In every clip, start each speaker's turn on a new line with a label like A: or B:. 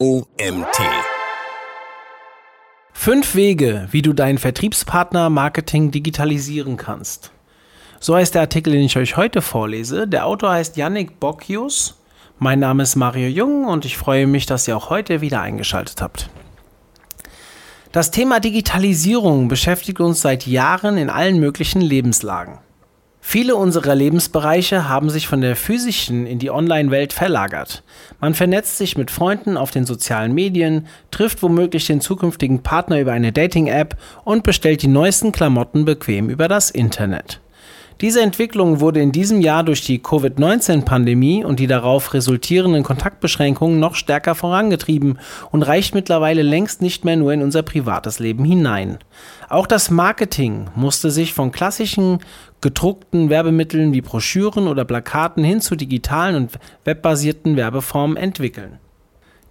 A: OMT.
B: Fünf Wege, wie du deinen Vertriebspartner-Marketing digitalisieren kannst. So heißt der Artikel, den ich euch heute vorlese. Der Autor heißt Yannick Bocchius. Mein Name ist Mario Jung und ich freue mich, dass ihr auch heute wieder eingeschaltet habt. Das Thema Digitalisierung beschäftigt uns seit Jahren in allen möglichen Lebenslagen. Viele unserer Lebensbereiche haben sich von der physischen in die Online-Welt verlagert. Man vernetzt sich mit Freunden auf den sozialen Medien, trifft womöglich den zukünftigen Partner über eine Dating-App und bestellt die neuesten Klamotten bequem über das Internet. Diese Entwicklung wurde in diesem Jahr durch die Covid-19-Pandemie und die darauf resultierenden Kontaktbeschränkungen noch stärker vorangetrieben und reicht mittlerweile längst nicht mehr nur in unser privates Leben hinein. Auch das Marketing musste sich von klassischen gedruckten Werbemitteln wie Broschüren oder Plakaten hin zu digitalen und webbasierten Werbeformen entwickeln.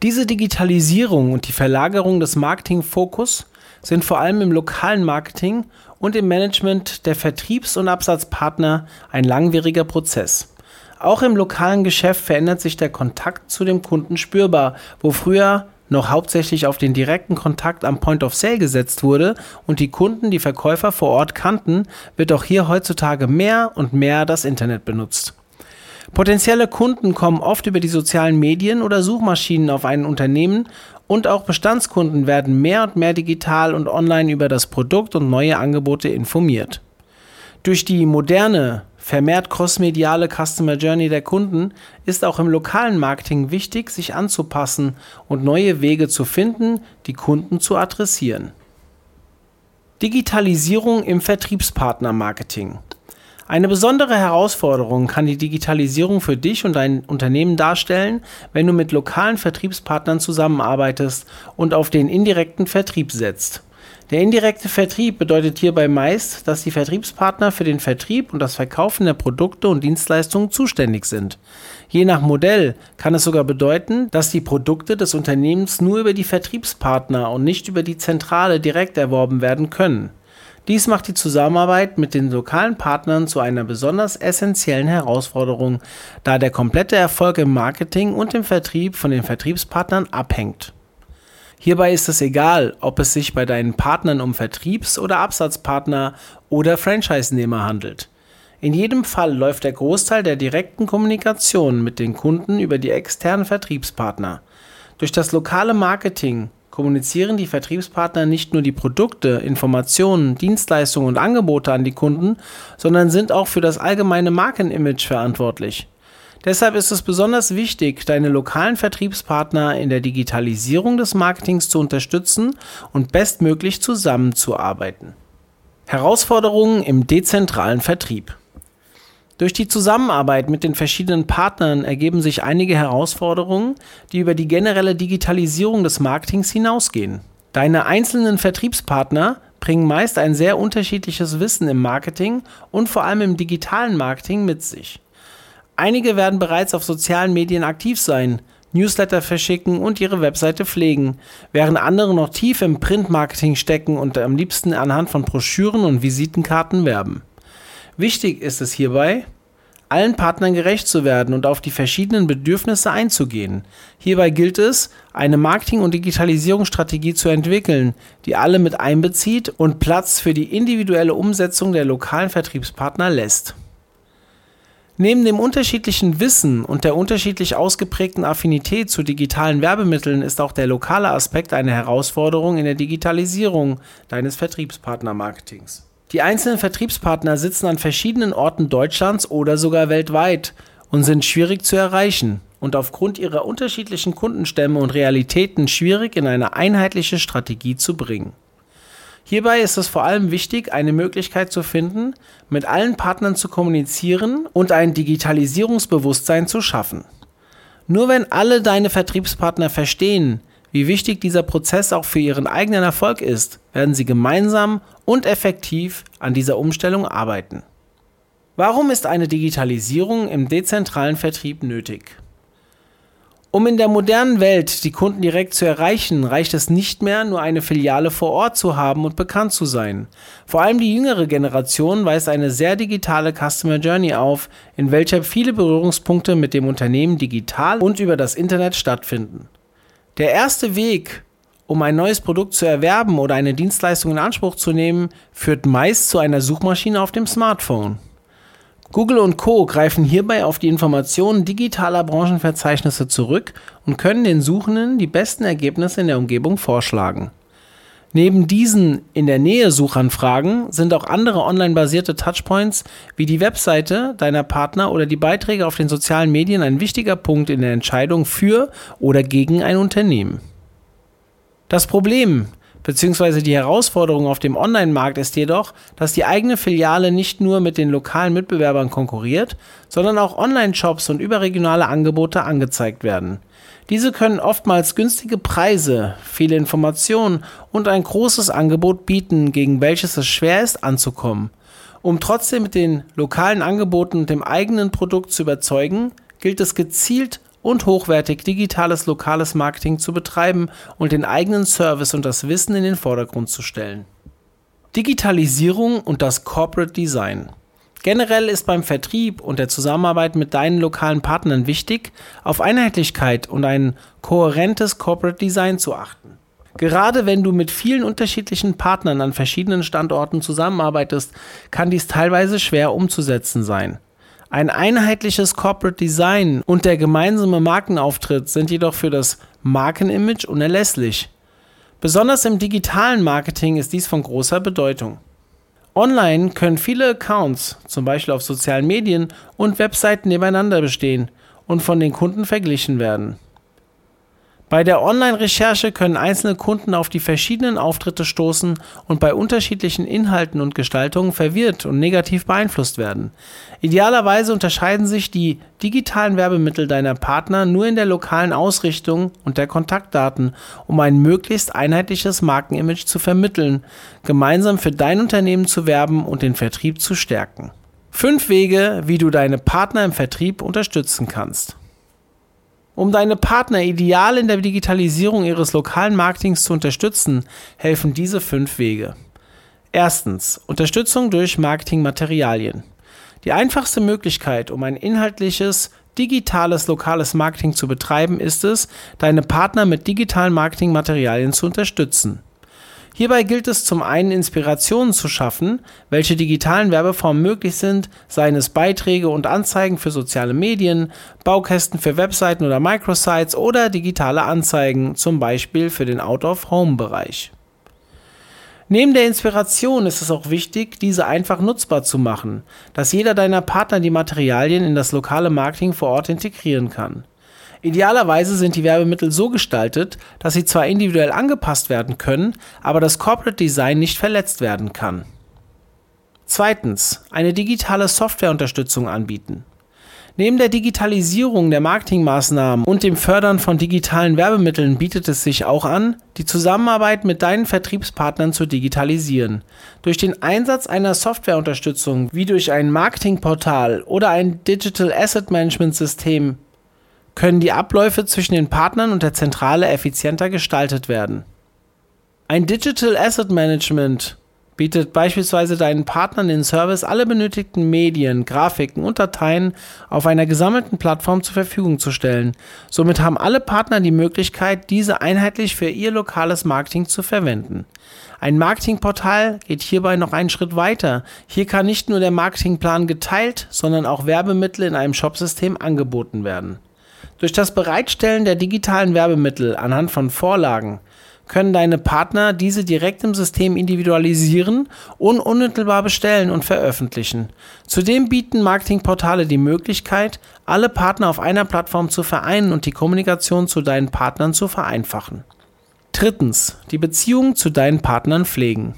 B: Diese Digitalisierung und die Verlagerung des Marketingfokus sind vor allem im lokalen Marketing und im Management der Vertriebs- und Absatzpartner ein langwieriger Prozess. Auch im lokalen Geschäft verändert sich der Kontakt zu dem Kunden spürbar, wo früher noch hauptsächlich auf den direkten Kontakt am Point of Sale gesetzt wurde und die Kunden die Verkäufer vor Ort kannten, wird auch hier heutzutage mehr und mehr das Internet benutzt. Potenzielle Kunden kommen oft über die sozialen Medien oder Suchmaschinen auf ein Unternehmen und auch Bestandskunden werden mehr und mehr digital und online über das Produkt und neue Angebote informiert. Durch die moderne, vermehrt crossmediale Customer Journey der Kunden ist auch im lokalen Marketing wichtig, sich anzupassen und neue Wege zu finden, die Kunden zu adressieren. Digitalisierung im Vertriebspartnermarketing. Eine besondere Herausforderung kann die Digitalisierung für dich und dein Unternehmen darstellen, wenn du mit lokalen Vertriebspartnern zusammenarbeitest und auf den indirekten Vertrieb setzt. Der indirekte Vertrieb bedeutet hierbei meist, dass die Vertriebspartner für den Vertrieb und das Verkaufen der Produkte und Dienstleistungen zuständig sind. Je nach Modell kann es sogar bedeuten, dass die Produkte des Unternehmens nur über die Vertriebspartner und nicht über die Zentrale direkt erworben werden können. Dies macht die Zusammenarbeit mit den lokalen Partnern zu einer besonders essentiellen Herausforderung, da der komplette Erfolg im Marketing und im Vertrieb von den Vertriebspartnern abhängt. Hierbei ist es egal, ob es sich bei deinen Partnern um Vertriebs- oder Absatzpartner oder Franchise-Nehmer handelt. In jedem Fall läuft der Großteil der direkten Kommunikation mit den Kunden über die externen Vertriebspartner. Durch das lokale Marketing kommunizieren die Vertriebspartner nicht nur die Produkte, Informationen, Dienstleistungen und Angebote an die Kunden, sondern sind auch für das allgemeine Markenimage verantwortlich. Deshalb ist es besonders wichtig, deine lokalen Vertriebspartner in der Digitalisierung des Marketings zu unterstützen und bestmöglich zusammenzuarbeiten. Herausforderungen im dezentralen Vertrieb. Durch die Zusammenarbeit mit den verschiedenen Partnern ergeben sich einige Herausforderungen, die über die generelle Digitalisierung des Marketings hinausgehen. Deine einzelnen Vertriebspartner bringen meist ein sehr unterschiedliches Wissen im Marketing und vor allem im digitalen Marketing mit sich. Einige werden bereits auf sozialen Medien aktiv sein, Newsletter verschicken und ihre Webseite pflegen, während andere noch tief im Printmarketing stecken und am liebsten anhand von Broschüren und Visitenkarten werben. Wichtig ist es hierbei, allen Partnern gerecht zu werden und auf die verschiedenen Bedürfnisse einzugehen. Hierbei gilt es, eine Marketing- und Digitalisierungsstrategie zu entwickeln, die alle mit einbezieht und Platz für die individuelle Umsetzung der lokalen Vertriebspartner lässt. Neben dem unterschiedlichen Wissen und der unterschiedlich ausgeprägten Affinität zu digitalen Werbemitteln ist auch der lokale Aspekt eine Herausforderung in der Digitalisierung deines Vertriebspartnermarketings. Die einzelnen Vertriebspartner sitzen an verschiedenen Orten Deutschlands oder sogar weltweit und sind schwierig zu erreichen und aufgrund ihrer unterschiedlichen Kundenstämme und Realitäten schwierig in eine einheitliche Strategie zu bringen. Hierbei ist es vor allem wichtig, eine Möglichkeit zu finden, mit allen Partnern zu kommunizieren und ein Digitalisierungsbewusstsein zu schaffen. Nur wenn alle deine Vertriebspartner verstehen, wie wichtig dieser Prozess auch für ihren eigenen Erfolg ist, werden sie gemeinsam und effektiv an dieser Umstellung arbeiten. Warum ist eine Digitalisierung im dezentralen Vertrieb nötig? Um in der modernen Welt die Kunden direkt zu erreichen, reicht es nicht mehr, nur eine Filiale vor Ort zu haben und bekannt zu sein. Vor allem die jüngere Generation weist eine sehr digitale Customer Journey auf, in welcher viele Berührungspunkte mit dem Unternehmen digital und über das Internet stattfinden. Der erste Weg, um ein neues Produkt zu erwerben oder eine Dienstleistung in Anspruch zu nehmen, führt meist zu einer Suchmaschine auf dem Smartphone. Google und Co greifen hierbei auf die Informationen digitaler Branchenverzeichnisse zurück und können den Suchenden die besten Ergebnisse in der Umgebung vorschlagen. Neben diesen in der Nähe Suchanfragen sind auch andere online-basierte Touchpoints wie die Webseite deiner Partner oder die Beiträge auf den sozialen Medien ein wichtiger Punkt in der Entscheidung für oder gegen ein Unternehmen. Das Problem bzw. die Herausforderung auf dem Online-Markt ist jedoch, dass die eigene Filiale nicht nur mit den lokalen Mitbewerbern konkurriert, sondern auch Online-Shops und überregionale Angebote angezeigt werden. Diese können oftmals günstige Preise, viele Informationen und ein großes Angebot bieten, gegen welches es schwer ist anzukommen. Um trotzdem mit den lokalen Angeboten und dem eigenen Produkt zu überzeugen, gilt es gezielt und hochwertig digitales lokales Marketing zu betreiben und den eigenen Service und das Wissen in den Vordergrund zu stellen. Digitalisierung und das Corporate Design. Generell ist beim Vertrieb und der Zusammenarbeit mit deinen lokalen Partnern wichtig, auf Einheitlichkeit und ein kohärentes Corporate Design zu achten. Gerade wenn du mit vielen unterschiedlichen Partnern an verschiedenen Standorten zusammenarbeitest, kann dies teilweise schwer umzusetzen sein. Ein einheitliches Corporate Design und der gemeinsame Markenauftritt sind jedoch für das Markenimage unerlässlich. Besonders im digitalen Marketing ist dies von großer Bedeutung. Online können viele Accounts, zum Beispiel auf sozialen Medien und Webseiten nebeneinander bestehen und von den Kunden verglichen werden. Bei der Online-Recherche können einzelne Kunden auf die verschiedenen Auftritte stoßen und bei unterschiedlichen Inhalten und Gestaltungen verwirrt und negativ beeinflusst werden. Idealerweise unterscheiden sich die digitalen Werbemittel deiner Partner nur in der lokalen Ausrichtung und der Kontaktdaten, um ein möglichst einheitliches Markenimage zu vermitteln, gemeinsam für dein Unternehmen zu werben und den Vertrieb zu stärken. Fünf Wege, wie du deine Partner im Vertrieb unterstützen kannst. Um deine Partner ideal in der Digitalisierung ihres lokalen Marketings zu unterstützen, helfen diese fünf Wege. Erstens, Unterstützung durch Marketingmaterialien. Die einfachste Möglichkeit, um ein inhaltliches, digitales lokales Marketing zu betreiben, ist es, deine Partner mit digitalen Marketingmaterialien zu unterstützen. Hierbei gilt es zum einen Inspirationen zu schaffen, welche digitalen Werbeformen möglich sind, seien es Beiträge und Anzeigen für soziale Medien, Baukästen für Webseiten oder Microsites oder digitale Anzeigen, zum Beispiel für den Out-of-Home-Bereich. Neben der Inspiration ist es auch wichtig, diese einfach nutzbar zu machen, dass jeder deiner Partner die Materialien in das lokale Marketing vor Ort integrieren kann. Idealerweise sind die Werbemittel so gestaltet, dass sie zwar individuell angepasst werden können, aber das Corporate Design nicht verletzt werden kann. Zweitens, eine digitale Softwareunterstützung anbieten. Neben der Digitalisierung der Marketingmaßnahmen und dem Fördern von digitalen Werbemitteln bietet es sich auch an, die Zusammenarbeit mit deinen Vertriebspartnern zu digitalisieren. Durch den Einsatz einer Softwareunterstützung wie durch ein Marketingportal oder ein Digital Asset Management System können die Abläufe zwischen den Partnern und der Zentrale effizienter gestaltet werden. Ein Digital Asset Management bietet beispielsweise deinen Partnern den Service, alle benötigten Medien, Grafiken und Dateien auf einer gesammelten Plattform zur Verfügung zu stellen. Somit haben alle Partner die Möglichkeit, diese einheitlich für ihr lokales Marketing zu verwenden. Ein Marketingportal geht hierbei noch einen Schritt weiter. Hier kann nicht nur der Marketingplan geteilt, sondern auch Werbemittel in einem Shopsystem angeboten werden. Durch das Bereitstellen der digitalen Werbemittel anhand von Vorlagen können deine Partner diese direkt im System individualisieren und unmittelbar bestellen und veröffentlichen. Zudem bieten Marketingportale die Möglichkeit, alle Partner auf einer Plattform zu vereinen und die Kommunikation zu deinen Partnern zu vereinfachen. Drittens, die Beziehung zu deinen Partnern pflegen.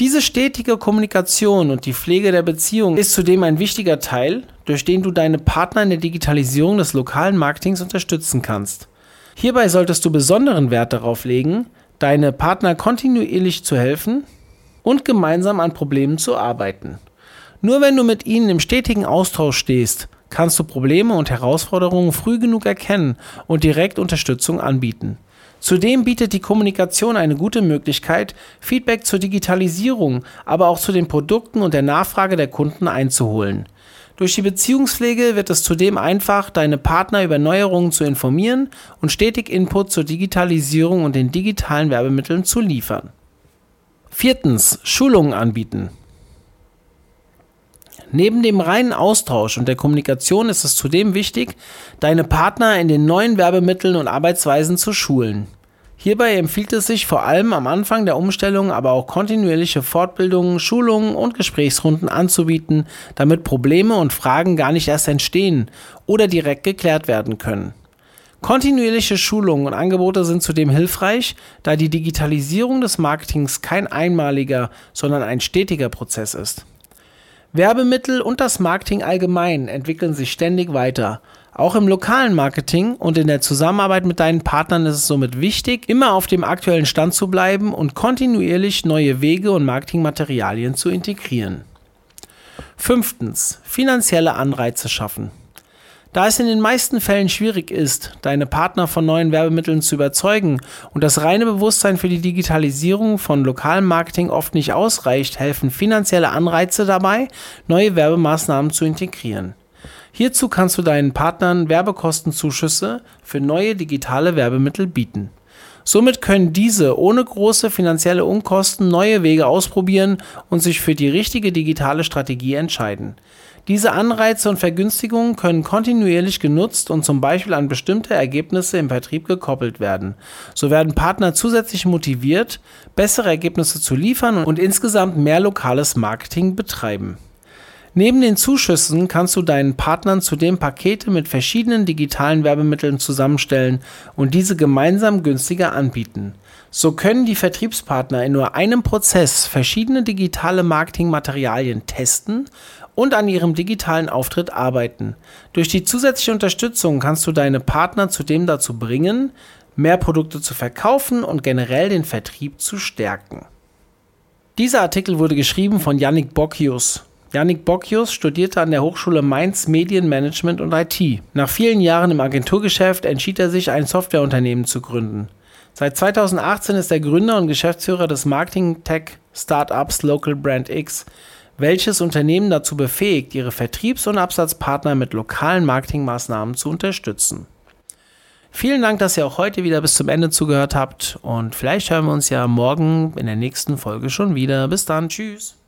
B: Diese stetige Kommunikation und die Pflege der Beziehung ist zudem ein wichtiger Teil, durch den du deine Partner in der Digitalisierung des lokalen Marketings unterstützen kannst. Hierbei solltest du besonderen Wert darauf legen, deine Partner kontinuierlich zu helfen und gemeinsam an Problemen zu arbeiten. Nur wenn du mit ihnen im stetigen Austausch stehst, kannst du Probleme und Herausforderungen früh genug erkennen und direkt Unterstützung anbieten. Zudem bietet die Kommunikation eine gute Möglichkeit, Feedback zur Digitalisierung, aber auch zu den Produkten und der Nachfrage der Kunden einzuholen. Durch die Beziehungspflege wird es zudem einfach, deine Partner über Neuerungen zu informieren und stetig Input zur Digitalisierung und den digitalen Werbemitteln zu liefern. Viertens, Schulungen anbieten. Neben dem reinen Austausch und der Kommunikation ist es zudem wichtig, deine Partner in den neuen Werbemitteln und Arbeitsweisen zu schulen. Hierbei empfiehlt es sich vor allem am Anfang der Umstellung aber auch kontinuierliche Fortbildungen, Schulungen und Gesprächsrunden anzubieten, damit Probleme und Fragen gar nicht erst entstehen oder direkt geklärt werden können. Kontinuierliche Schulungen und Angebote sind zudem hilfreich, da die Digitalisierung des Marketings kein einmaliger, sondern ein stetiger Prozess ist. Werbemittel und das Marketing allgemein entwickeln sich ständig weiter auch im lokalen Marketing und in der Zusammenarbeit mit deinen Partnern ist es somit wichtig, immer auf dem aktuellen Stand zu bleiben und kontinuierlich neue Wege und Marketingmaterialien zu integrieren. Fünftens. Finanzielle Anreize schaffen. Da es in den meisten Fällen schwierig ist, deine Partner von neuen Werbemitteln zu überzeugen und das reine Bewusstsein für die Digitalisierung von lokalem Marketing oft nicht ausreicht, helfen finanzielle Anreize dabei, neue Werbemaßnahmen zu integrieren. Hierzu kannst du deinen Partnern Werbekostenzuschüsse für neue digitale Werbemittel bieten. Somit können diese ohne große finanzielle Unkosten neue Wege ausprobieren und sich für die richtige digitale Strategie entscheiden. Diese Anreize und Vergünstigungen können kontinuierlich genutzt und zum Beispiel an bestimmte Ergebnisse im Vertrieb gekoppelt werden. So werden Partner zusätzlich motiviert, bessere Ergebnisse zu liefern und insgesamt mehr lokales Marketing betreiben. Neben den Zuschüssen kannst du deinen Partnern zudem Pakete mit verschiedenen digitalen Werbemitteln zusammenstellen und diese gemeinsam günstiger anbieten. So können die Vertriebspartner in nur einem Prozess verschiedene digitale Marketingmaterialien testen und an ihrem digitalen Auftritt arbeiten. Durch die zusätzliche Unterstützung kannst du deine Partner zudem dazu bringen, mehr Produkte zu verkaufen und generell den Vertrieb zu stärken. Dieser Artikel wurde geschrieben von Yannick Bocchius. Janik Bocchius studierte an der Hochschule Mainz Medienmanagement und IT. Nach vielen Jahren im Agenturgeschäft entschied er sich, ein Softwareunternehmen zu gründen. Seit 2018 ist er Gründer und Geschäftsführer des Marketing-Tech-Startups Local Brand X, welches Unternehmen dazu befähigt, ihre Vertriebs- und Absatzpartner mit lokalen Marketingmaßnahmen zu unterstützen. Vielen Dank, dass ihr auch heute wieder bis zum Ende zugehört habt und vielleicht hören wir uns ja morgen in der nächsten Folge schon wieder. Bis dann, tschüss.